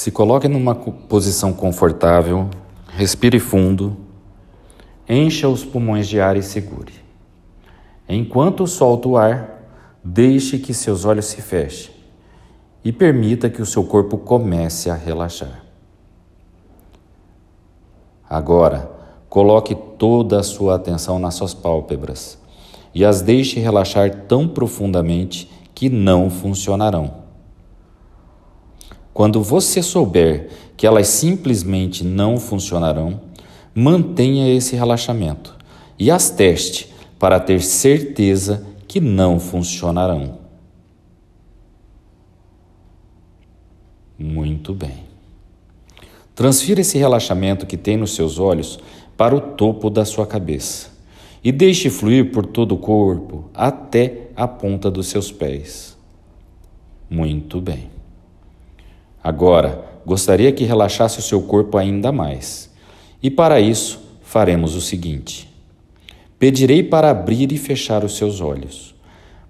Se coloque numa posição confortável, respire fundo, encha os pulmões de ar e segure. Enquanto solta o ar, deixe que seus olhos se fechem e permita que o seu corpo comece a relaxar. Agora, coloque toda a sua atenção nas suas pálpebras e as deixe relaxar tão profundamente que não funcionarão. Quando você souber que elas simplesmente não funcionarão, mantenha esse relaxamento e as teste para ter certeza que não funcionarão. Muito bem. Transfira esse relaxamento que tem nos seus olhos para o topo da sua cabeça e deixe fluir por todo o corpo até a ponta dos seus pés. Muito bem. Agora, gostaria que relaxasse o seu corpo ainda mais. E para isso, faremos o seguinte: Pedirei para abrir e fechar os seus olhos.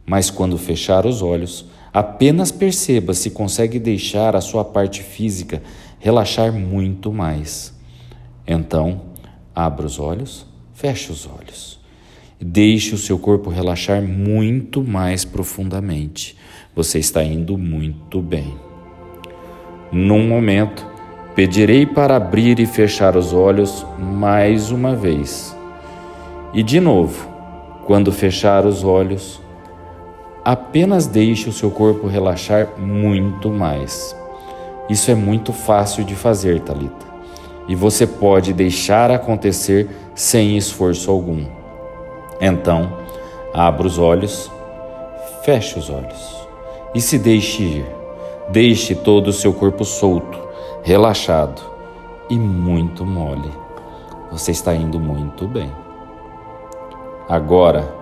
Mas quando fechar os olhos, apenas perceba se consegue deixar a sua parte física relaxar muito mais. Então, abra os olhos, feche os olhos. Deixe o seu corpo relaxar muito mais profundamente. Você está indo muito bem. Num momento, pedirei para abrir e fechar os olhos mais uma vez. E de novo, quando fechar os olhos, apenas deixe o seu corpo relaxar muito mais. Isso é muito fácil de fazer, Talita, e você pode deixar acontecer sem esforço algum. Então, abra os olhos, feche os olhos e se deixe ir. Deixe todo o seu corpo solto, relaxado e muito mole. Você está indo muito bem. Agora,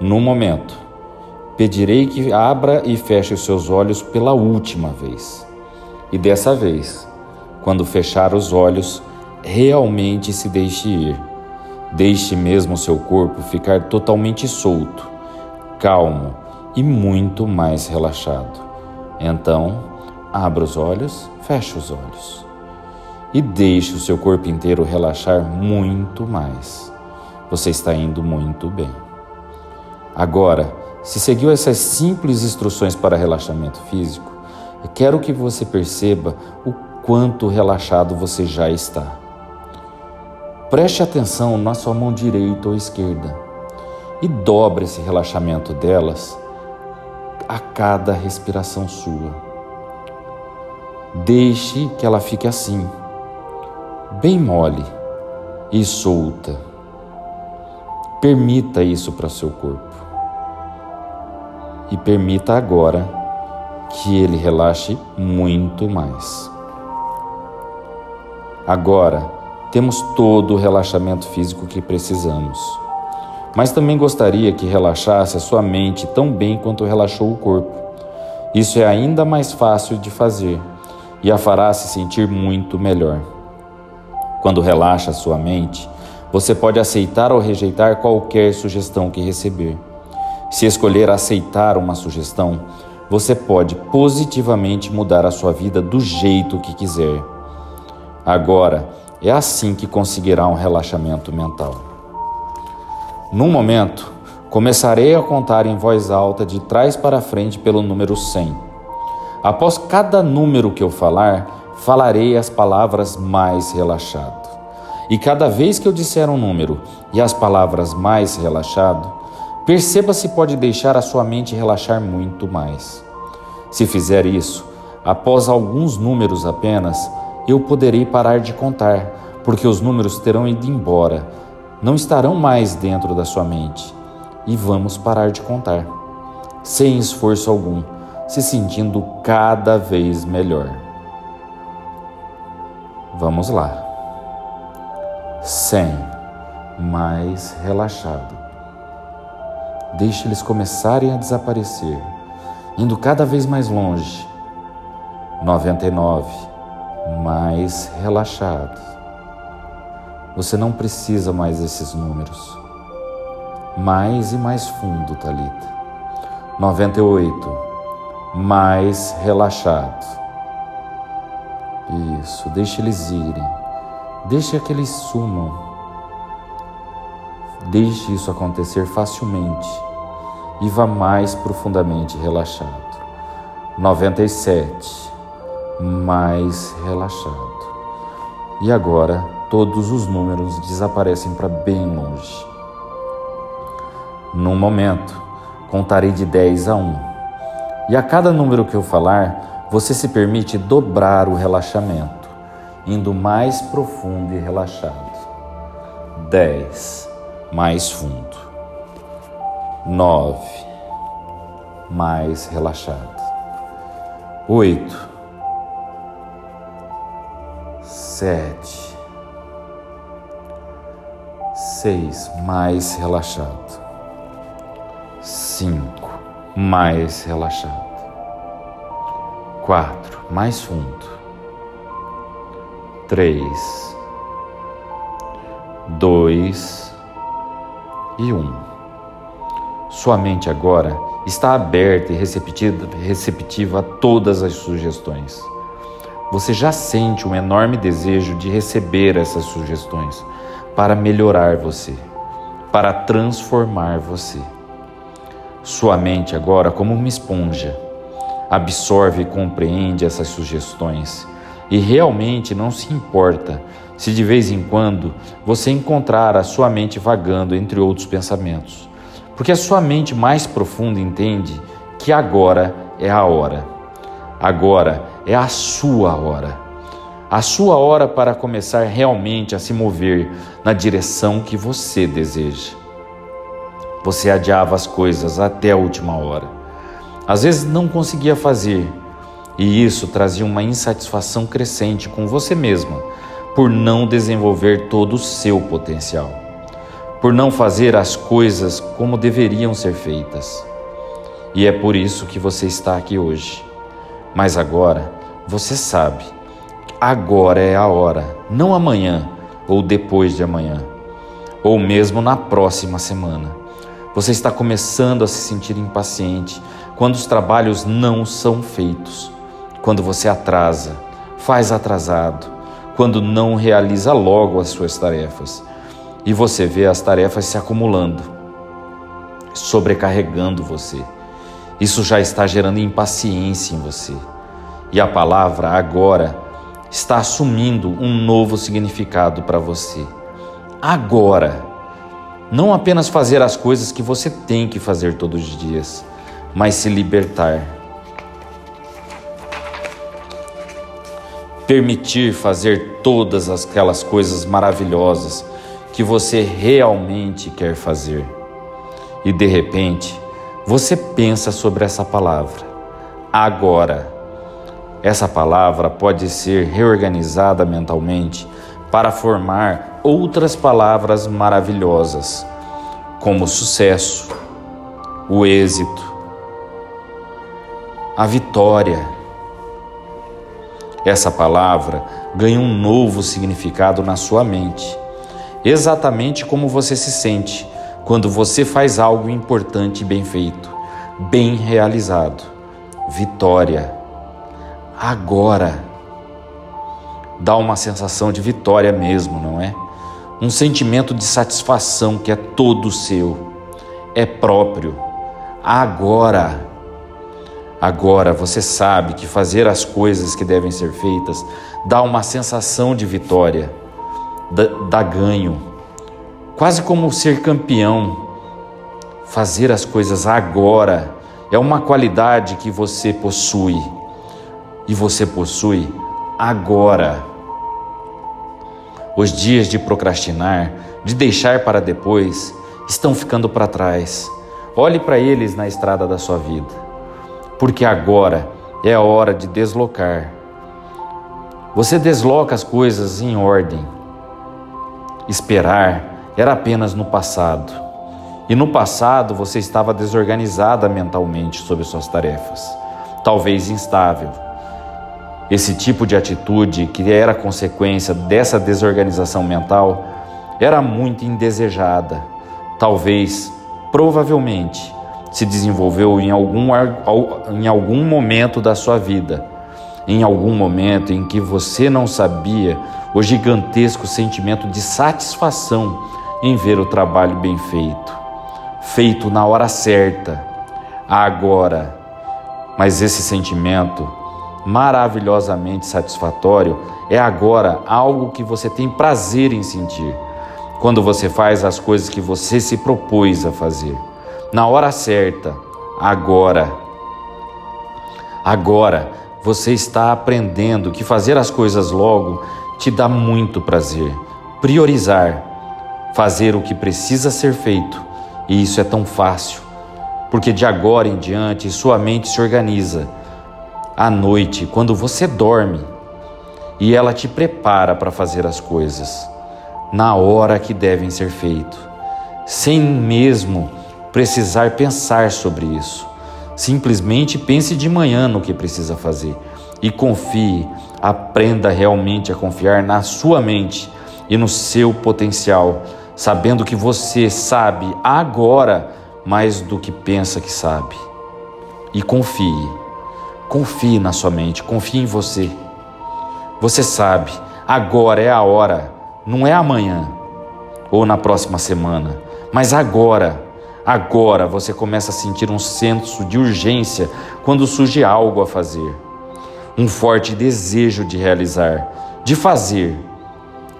no momento, pedirei que abra e feche os seus olhos pela última vez. E dessa vez, quando fechar os olhos, realmente se deixe ir. Deixe mesmo seu corpo ficar totalmente solto, calmo e muito mais relaxado. Então, Abra os olhos, feche os olhos e deixe o seu corpo inteiro relaxar muito mais. Você está indo muito bem. Agora, se seguiu essas simples instruções para relaxamento físico, eu quero que você perceba o quanto relaxado você já está. Preste atenção na sua mão direita ou esquerda e dobre esse relaxamento delas a cada respiração sua. Deixe que ela fique assim, bem mole e solta. Permita isso para seu corpo. E permita agora que ele relaxe muito mais. Agora, temos todo o relaxamento físico que precisamos. Mas também gostaria que relaxasse a sua mente tão bem quanto relaxou o corpo. Isso é ainda mais fácil de fazer e a fará se sentir muito melhor. Quando relaxa sua mente, você pode aceitar ou rejeitar qualquer sugestão que receber. Se escolher aceitar uma sugestão, você pode positivamente mudar a sua vida do jeito que quiser. Agora, é assim que conseguirá um relaxamento mental. Num momento, começarei a contar em voz alta de trás para frente pelo número 100 Após cada número que eu falar, falarei as palavras mais relaxado. E cada vez que eu disser um número e as palavras mais relaxado, perceba se pode deixar a sua mente relaxar muito mais. Se fizer isso, após alguns números apenas, eu poderei parar de contar, porque os números terão ido embora, não estarão mais dentro da sua mente, e vamos parar de contar, sem esforço algum se sentindo cada vez melhor. Vamos lá. 100. Mais relaxado. Deixe eles começarem a desaparecer, indo cada vez mais longe. 99. Mais relaxado. Você não precisa mais desses números. Mais e mais fundo, Talita. 98 mais relaxado. Isso, deixe eles irem. Deixe que eles sumam. Deixe isso acontecer facilmente e vá mais profundamente relaxado. 97. Mais relaxado. E agora todos os números desaparecem para bem longe. Num momento, contarei de 10 a 1. E a cada número que eu falar, você se permite dobrar o relaxamento, indo mais profundo e relaxado. 10. Mais fundo. 9. Mais relaxado. 8. 7. 6. Mais relaxado. 5. Mais relaxado. 4. Mais fundo. 3. 2 e 1. Sua mente agora está aberta e receptiva a todas as sugestões. Você já sente um enorme desejo de receber essas sugestões para melhorar você, para transformar você. Sua mente agora, como uma esponja, absorve e compreende essas sugestões e realmente não se importa se de vez em quando você encontrar a sua mente vagando entre outros pensamentos, porque a sua mente mais profunda entende que agora é a hora. Agora é a sua hora. A sua hora para começar realmente a se mover na direção que você deseja. Você adiava as coisas até a última hora. Às vezes não conseguia fazer, e isso trazia uma insatisfação crescente com você mesma por não desenvolver todo o seu potencial, por não fazer as coisas como deveriam ser feitas. E é por isso que você está aqui hoje. Mas agora você sabe, agora é a hora, não amanhã ou depois de amanhã, ou mesmo na próxima semana. Você está começando a se sentir impaciente quando os trabalhos não são feitos, quando você atrasa, faz atrasado, quando não realiza logo as suas tarefas e você vê as tarefas se acumulando, sobrecarregando você. Isso já está gerando impaciência em você. E a palavra agora está assumindo um novo significado para você. Agora não apenas fazer as coisas que você tem que fazer todos os dias, mas se libertar. Permitir fazer todas aquelas coisas maravilhosas que você realmente quer fazer. E de repente, você pensa sobre essa palavra. Agora. Essa palavra pode ser reorganizada mentalmente para formar outras palavras maravilhosas, como sucesso, o êxito, a vitória. Essa palavra ganha um novo significado na sua mente, exatamente como você se sente quando você faz algo importante e bem feito, bem realizado. Vitória. Agora dá uma sensação de vitória mesmo, não é? Um sentimento de satisfação que é todo seu, é próprio. Agora, agora você sabe que fazer as coisas que devem ser feitas dá uma sensação de vitória, dá, dá ganho, quase como ser campeão. Fazer as coisas agora é uma qualidade que você possui e você possui agora. Os dias de procrastinar, de deixar para depois, estão ficando para trás. Olhe para eles na estrada da sua vida, porque agora é a hora de deslocar. Você desloca as coisas em ordem. Esperar era apenas no passado. E no passado você estava desorganizada mentalmente sobre suas tarefas, talvez instável esse tipo de atitude, que era consequência dessa desorganização mental, era muito indesejada. Talvez, provavelmente, se desenvolveu em algum, em algum momento da sua vida em algum momento em que você não sabia o gigantesco sentimento de satisfação em ver o trabalho bem feito, feito na hora certa, agora. Mas esse sentimento maravilhosamente satisfatório é agora algo que você tem prazer em sentir, quando você faz as coisas que você se propôs a fazer, na hora certa, agora. Agora você está aprendendo que fazer as coisas logo te dá muito prazer. Priorizar, fazer o que precisa ser feito, e isso é tão fácil, porque de agora em diante sua mente se organiza. À noite, quando você dorme, e ela te prepara para fazer as coisas na hora que devem ser feitas, sem mesmo precisar pensar sobre isso. Simplesmente pense de manhã no que precisa fazer e confie, aprenda realmente a confiar na sua mente e no seu potencial, sabendo que você sabe agora mais do que pensa que sabe. E confie, confie na sua mente, confie em você. Você sabe, agora é a hora, não é amanhã ou na próxima semana, mas agora. Agora você começa a sentir um senso de urgência quando surge algo a fazer, um forte desejo de realizar, de fazer.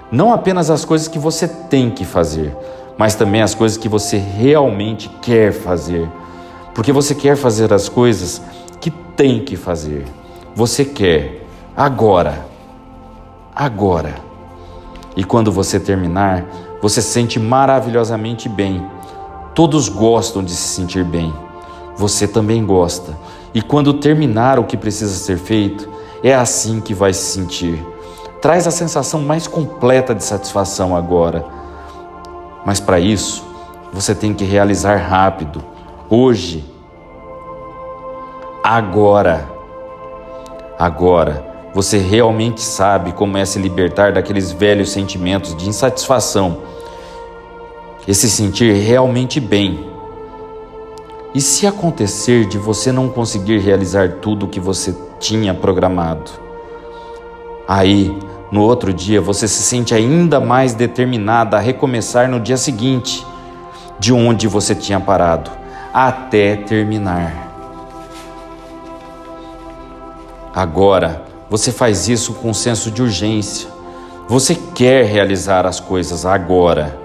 Não apenas as coisas que você tem que fazer, mas também as coisas que você realmente quer fazer. Porque você quer fazer as coisas que tem que fazer. Você quer agora agora. E quando você terminar, você se sente maravilhosamente bem. Todos gostam de se sentir bem. Você também gosta. E quando terminar o que precisa ser feito, é assim que vai se sentir. Traz a sensação mais completa de satisfação agora. Mas para isso, você tem que realizar rápido, hoje, agora. Agora você realmente sabe como é se libertar daqueles velhos sentimentos de insatisfação, esse sentir realmente bem. E se acontecer de você não conseguir realizar tudo o que você tinha programado? Aí, no outro dia, você se sente ainda mais determinada a recomeçar no dia seguinte, de onde você tinha parado, até terminar. Agora, você faz isso com senso de urgência. Você quer realizar as coisas agora,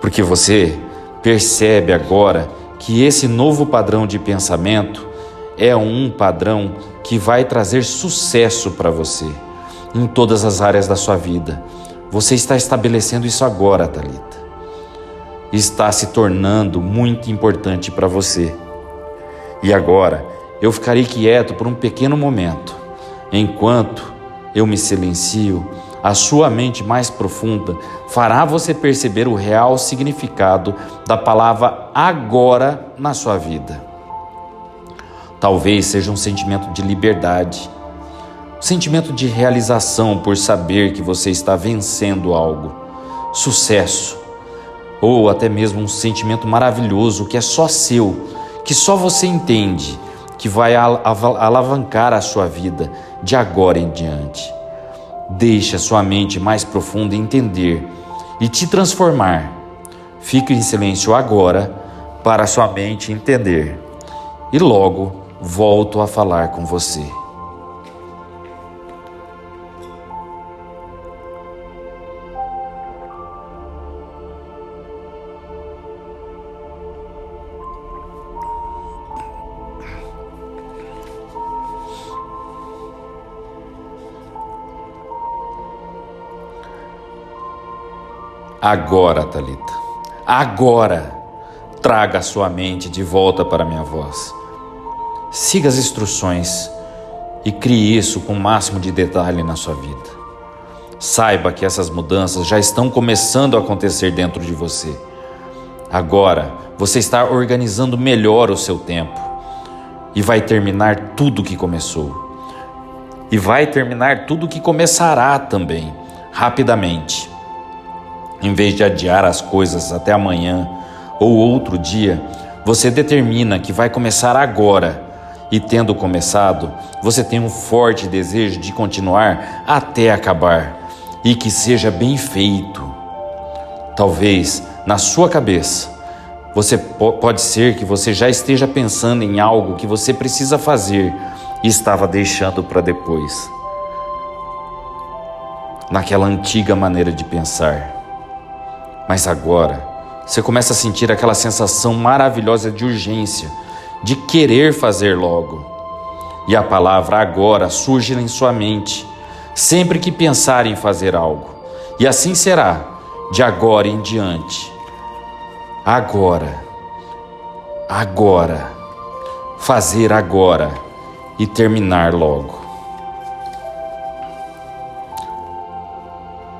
porque você percebe agora que esse novo padrão de pensamento é um padrão que vai trazer sucesso para você em todas as áreas da sua vida. Você está estabelecendo isso agora, Talita. Está se tornando muito importante para você. E agora, eu ficarei quieto por um pequeno momento Enquanto eu me silencio, a sua mente mais profunda fará você perceber o real significado da palavra agora na sua vida. Talvez seja um sentimento de liberdade, um sentimento de realização por saber que você está vencendo algo, sucesso, ou até mesmo um sentimento maravilhoso que é só seu, que só você entende que vai alavancar a sua vida de agora em diante. Deixe a sua mente mais profunda entender e te transformar. Fique em silêncio agora para sua mente entender e logo volto a falar com você. Agora, Talita, agora traga a sua mente de volta para minha voz. Siga as instruções e crie isso com o máximo de detalhe na sua vida. Saiba que essas mudanças já estão começando a acontecer dentro de você. Agora você está organizando melhor o seu tempo e vai terminar tudo que começou. E vai terminar tudo que começará também, rapidamente. Em vez de adiar as coisas até amanhã ou outro dia, você determina que vai começar agora E tendo começado, você tem um forte desejo de continuar até acabar e que seja bem feito. Talvez na sua cabeça você pode ser que você já esteja pensando em algo que você precisa fazer e estava deixando para depois. Naquela antiga maneira de pensar. Mas agora, você começa a sentir aquela sensação maravilhosa de urgência, de querer fazer logo. E a palavra agora surge em sua mente, sempre que pensar em fazer algo. E assim será, de agora em diante. Agora, agora, fazer agora e terminar logo.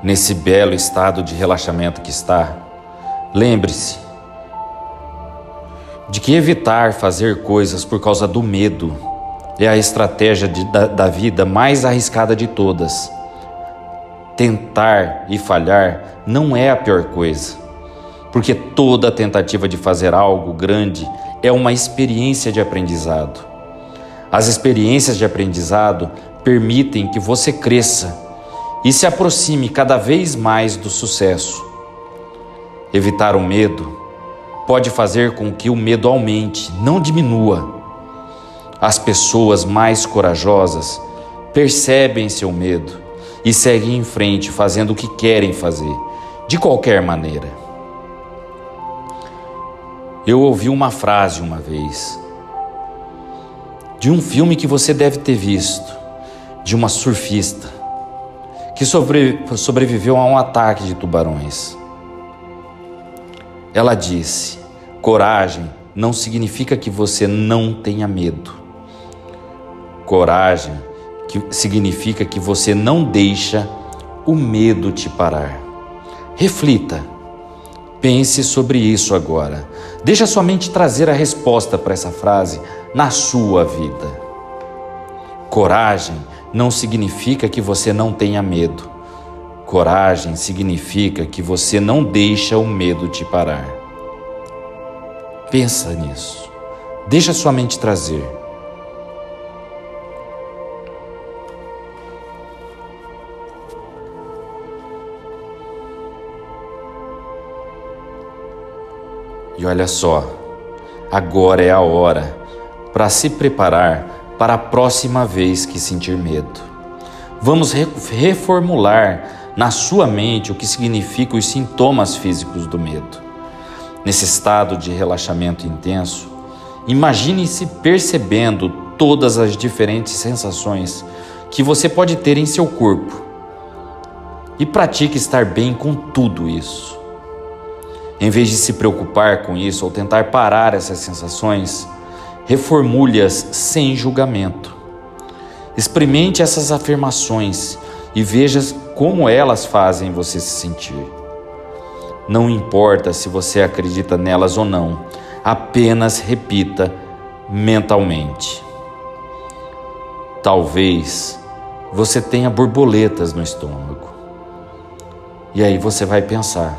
Nesse belo estado de relaxamento que está, lembre-se de que evitar fazer coisas por causa do medo é a estratégia de, da, da vida mais arriscada de todas. Tentar e falhar não é a pior coisa, porque toda tentativa de fazer algo grande é uma experiência de aprendizado. As experiências de aprendizado permitem que você cresça e se aproxime cada vez mais do sucesso. Evitar o medo pode fazer com que o medo aumente, não diminua. As pessoas mais corajosas percebem seu medo e seguem em frente fazendo o que querem fazer, de qualquer maneira. Eu ouvi uma frase uma vez de um filme que você deve ter visto, de uma surfista que sobre, sobreviveu a um ataque de tubarões. Ela disse: coragem não significa que você não tenha medo. Coragem que significa que você não deixa o medo te parar. Reflita. Pense sobre isso agora. Deixa sua mente trazer a resposta para essa frase na sua vida. Coragem não significa que você não tenha medo. Coragem significa que você não deixa o medo te parar. Pensa nisso. Deixa sua mente trazer. E olha só, agora é a hora para se preparar para a próxima vez que sentir medo. Vamos reformular na sua mente o que significam os sintomas físicos do medo. Nesse estado de relaxamento intenso, imagine-se percebendo todas as diferentes sensações que você pode ter em seu corpo e pratique estar bem com tudo isso. Em vez de se preocupar com isso ou tentar parar essas sensações, reformule-as sem julgamento. Experimente essas afirmações e veja como elas fazem você se sentir. Não importa se você acredita nelas ou não, apenas repita mentalmente. Talvez você tenha borboletas no estômago. E aí você vai pensar: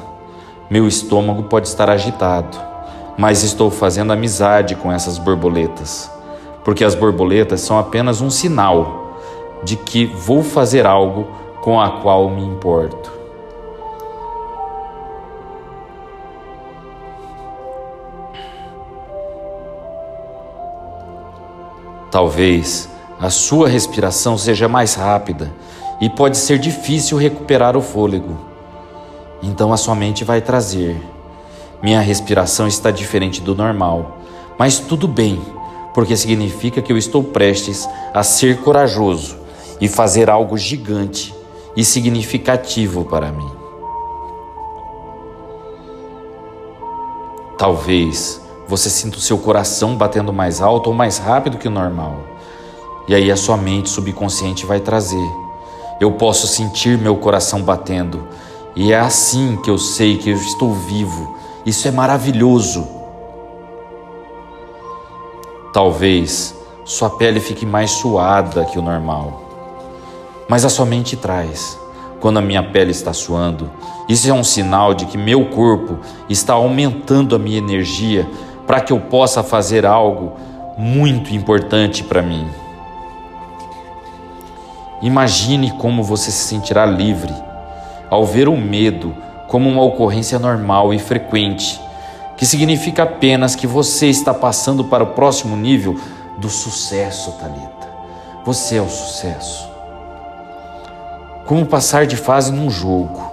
meu estômago pode estar agitado mas estou fazendo amizade com essas borboletas, porque as borboletas são apenas um sinal de que vou fazer algo com a qual me importo. Talvez a sua respiração seja mais rápida e pode ser difícil recuperar o fôlego. Então a sua mente vai trazer minha respiração está diferente do normal, mas tudo bem, porque significa que eu estou prestes a ser corajoso e fazer algo gigante e significativo para mim. Talvez você sinta o seu coração batendo mais alto ou mais rápido que o normal. E aí a sua mente subconsciente vai trazer. Eu posso sentir meu coração batendo, e é assim que eu sei que eu estou vivo isso é maravilhoso. Talvez sua pele fique mais suada que o normal, mas a sua mente traz. Quando a minha pele está suando, isso é um sinal de que meu corpo está aumentando a minha energia para que eu possa fazer algo muito importante para mim. Imagine como você se sentirá livre ao ver o medo como uma ocorrência normal e frequente, que significa apenas que você está passando para o próximo nível do sucesso, Talita. Você é o sucesso. Como passar de fase num jogo.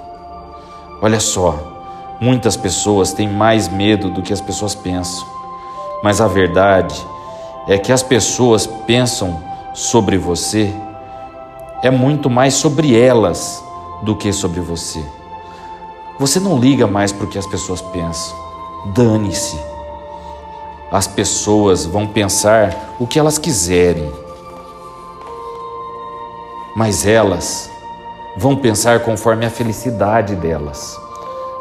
Olha só, muitas pessoas têm mais medo do que as pessoas pensam. Mas a verdade é que as pessoas pensam sobre você é muito mais sobre elas do que sobre você. Você não liga mais para o que as pessoas pensam. Dane-se. As pessoas vão pensar o que elas quiserem. Mas elas vão pensar conforme a felicidade delas.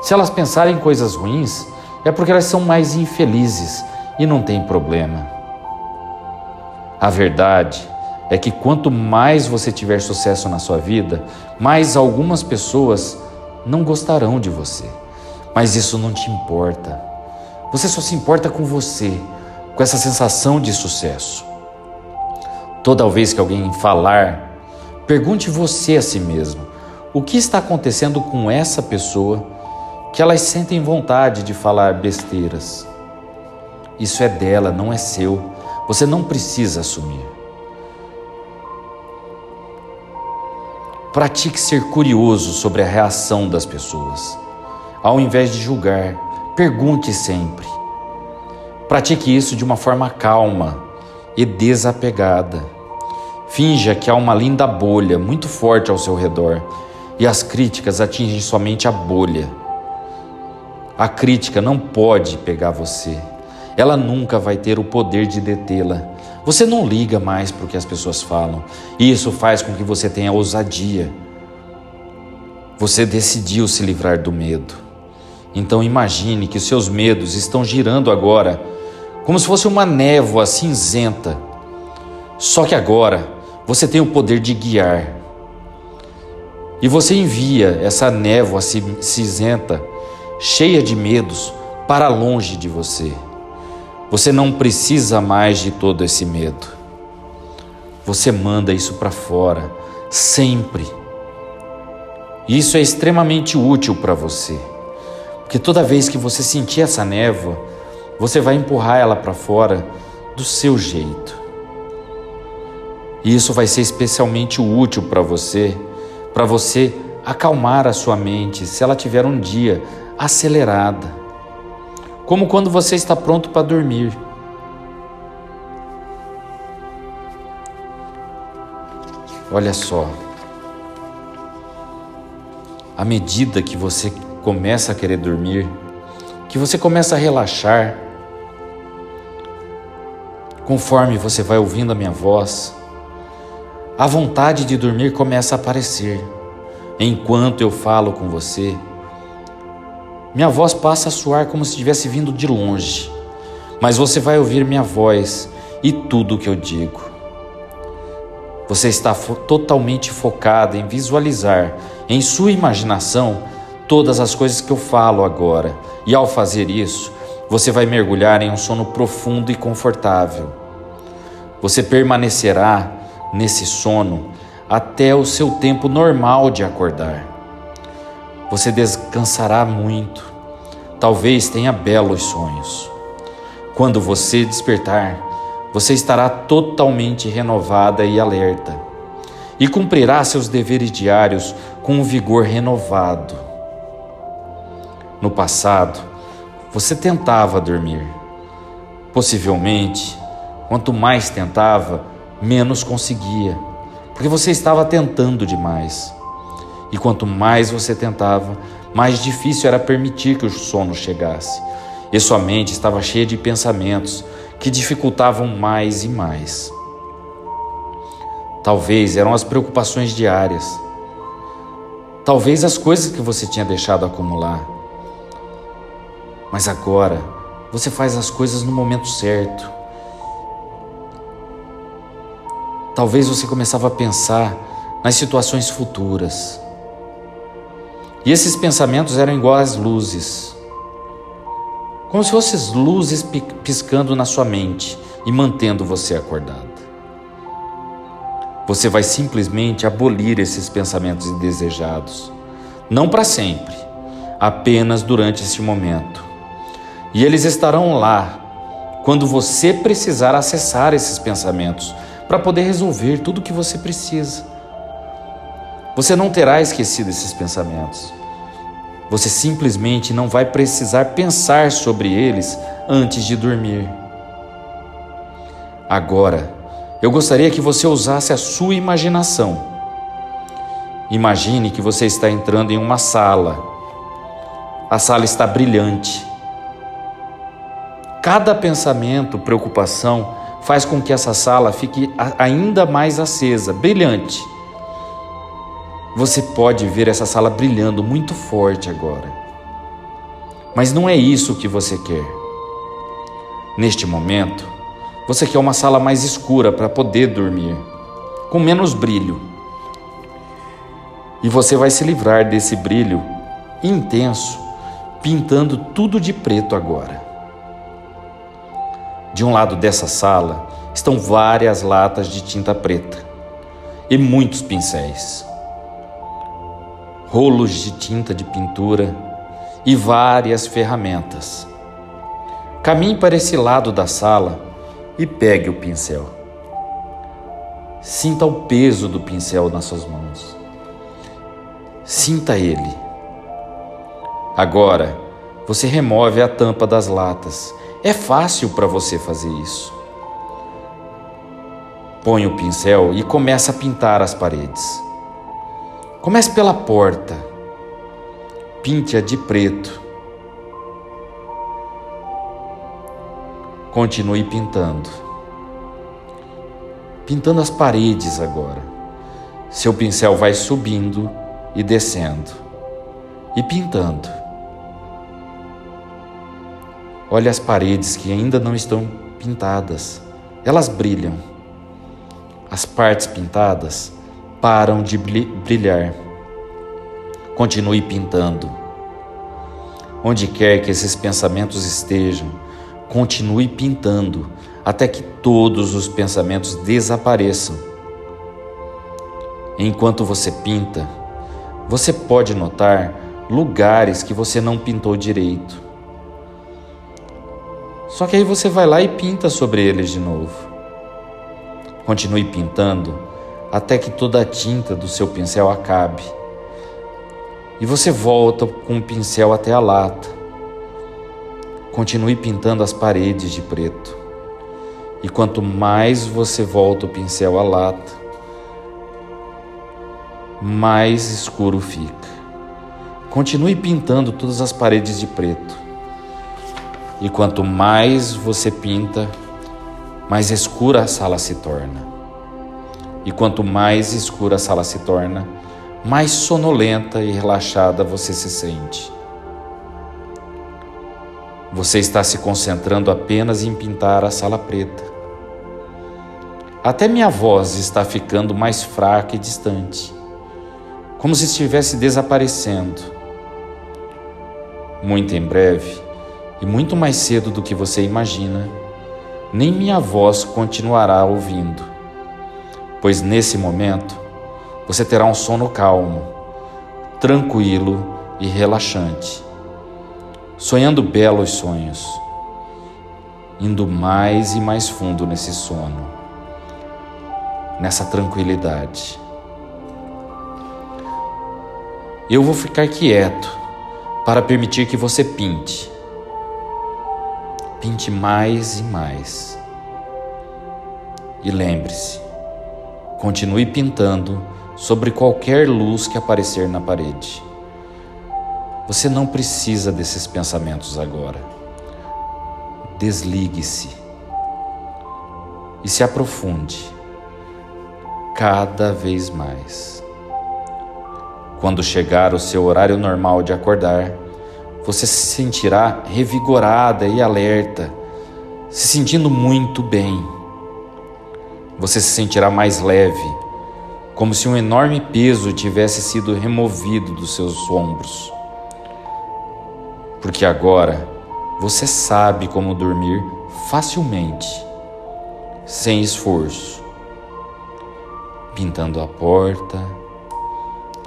Se elas pensarem coisas ruins, é porque elas são mais infelizes e não tem problema. A verdade é que quanto mais você tiver sucesso na sua vida, mais algumas pessoas não gostarão de você. Mas isso não te importa. Você só se importa com você, com essa sensação de sucesso. Toda vez que alguém falar, pergunte você a si mesmo: o que está acontecendo com essa pessoa que elas sentem vontade de falar besteiras? Isso é dela, não é seu. Você não precisa assumir. Pratique ser curioso sobre a reação das pessoas. Ao invés de julgar, pergunte sempre. Pratique isso de uma forma calma e desapegada. Finja que há uma linda bolha muito forte ao seu redor e as críticas atingem somente a bolha. A crítica não pode pegar você. Ela nunca vai ter o poder de detê-la. Você não liga mais para o que as pessoas falam, e isso faz com que você tenha ousadia. Você decidiu se livrar do medo. Então imagine que seus medos estão girando agora, como se fosse uma névoa cinzenta. Só que agora você tem o poder de guiar. E você envia essa névoa cinzenta, cheia de medos, para longe de você. Você não precisa mais de todo esse medo. Você manda isso para fora, sempre. Isso é extremamente útil para você, porque toda vez que você sentir essa névoa, você vai empurrar ela para fora do seu jeito. E isso vai ser especialmente útil para você, para você acalmar a sua mente se ela tiver um dia acelerada como quando você está pronto para dormir. Olha só, à medida que você começa a querer dormir, que você começa a relaxar, conforme você vai ouvindo a minha voz, a vontade de dormir começa a aparecer enquanto eu falo com você minha voz passa a soar como se estivesse vindo de longe, mas você vai ouvir minha voz e tudo o que eu digo. Você está fo totalmente focado em visualizar em sua imaginação todas as coisas que eu falo agora, e ao fazer isso, você vai mergulhar em um sono profundo e confortável. Você permanecerá nesse sono até o seu tempo normal de acordar. Você descansará muito, talvez tenha belos sonhos. Quando você despertar, você estará totalmente renovada e alerta, e cumprirá seus deveres diários com um vigor renovado. No passado, você tentava dormir. Possivelmente, quanto mais tentava, menos conseguia, porque você estava tentando demais. E quanto mais você tentava, mais difícil era permitir que o sono chegasse. E sua mente estava cheia de pensamentos que dificultavam mais e mais. Talvez eram as preocupações diárias. Talvez as coisas que você tinha deixado acumular. Mas agora você faz as coisas no momento certo. Talvez você começava a pensar nas situações futuras. E esses pensamentos eram iguais luzes, como se fossem luzes piscando na sua mente, e mantendo você acordado. Você vai simplesmente abolir esses pensamentos indesejados, não para sempre, apenas durante esse momento. E eles estarão lá quando você precisar acessar esses pensamentos para poder resolver tudo o que você precisa. Você não terá esquecido esses pensamentos. Você simplesmente não vai precisar pensar sobre eles antes de dormir. Agora, eu gostaria que você usasse a sua imaginação. Imagine que você está entrando em uma sala. A sala está brilhante. Cada pensamento, preocupação, faz com que essa sala fique ainda mais acesa, brilhante. Você pode ver essa sala brilhando muito forte agora. Mas não é isso que você quer. Neste momento, você quer uma sala mais escura para poder dormir, com menos brilho. E você vai se livrar desse brilho intenso, pintando tudo de preto agora. De um lado dessa sala estão várias latas de tinta preta e muitos pincéis, rolos de tinta de pintura e várias ferramentas. Caminhe para esse lado da sala e pegue o pincel. Sinta o peso do pincel nas suas mãos. Sinta ele. Agora, você remove a tampa das latas é fácil para você fazer isso. Põe o pincel e começa a pintar as paredes. Comece pela porta. Pinte-a de preto. Continue pintando. Pintando as paredes agora. Seu pincel vai subindo e descendo. E pintando. Olhe as paredes que ainda não estão pintadas. Elas brilham. As partes pintadas param de brilhar. Continue pintando. Onde quer que esses pensamentos estejam, continue pintando até que todos os pensamentos desapareçam. Enquanto você pinta, você pode notar lugares que você não pintou direito só que aí você vai lá e pinta sobre eles de novo. Continue pintando até que toda a tinta do seu pincel acabe. E você volta com o pincel até a lata. Continue pintando as paredes de preto. E quanto mais você volta o pincel à lata, mais escuro fica. Continue pintando todas as paredes de preto. E quanto mais você pinta, mais escura a sala se torna. E quanto mais escura a sala se torna, mais sonolenta e relaxada você se sente. Você está se concentrando apenas em pintar a sala preta. Até minha voz está ficando mais fraca e distante, como se estivesse desaparecendo. Muito em breve, e muito mais cedo do que você imagina, nem minha voz continuará ouvindo, pois nesse momento você terá um sono calmo, tranquilo e relaxante, sonhando belos sonhos, indo mais e mais fundo nesse sono, nessa tranquilidade. Eu vou ficar quieto para permitir que você pinte Pinte mais e mais. E lembre-se, continue pintando sobre qualquer luz que aparecer na parede. Você não precisa desses pensamentos agora. Desligue-se e se aprofunde cada vez mais. Quando chegar o seu horário normal de acordar, você se sentirá revigorada e alerta, se sentindo muito bem. Você se sentirá mais leve, como se um enorme peso tivesse sido removido dos seus ombros. Porque agora você sabe como dormir facilmente sem esforço, pintando a porta,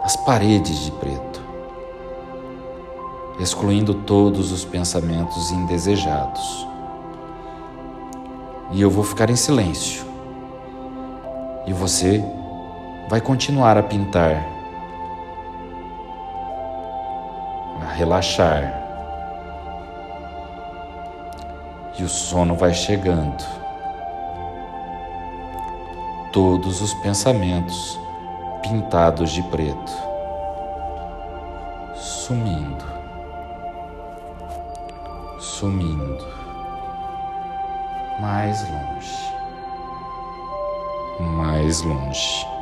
as paredes de preto, excluindo todos os pensamentos indesejados. E eu vou ficar em silêncio. E você vai continuar a pintar, a relaxar. E o sono vai chegando. Todos os pensamentos pintados de preto, sumindo, sumindo, mais longe, mais longe.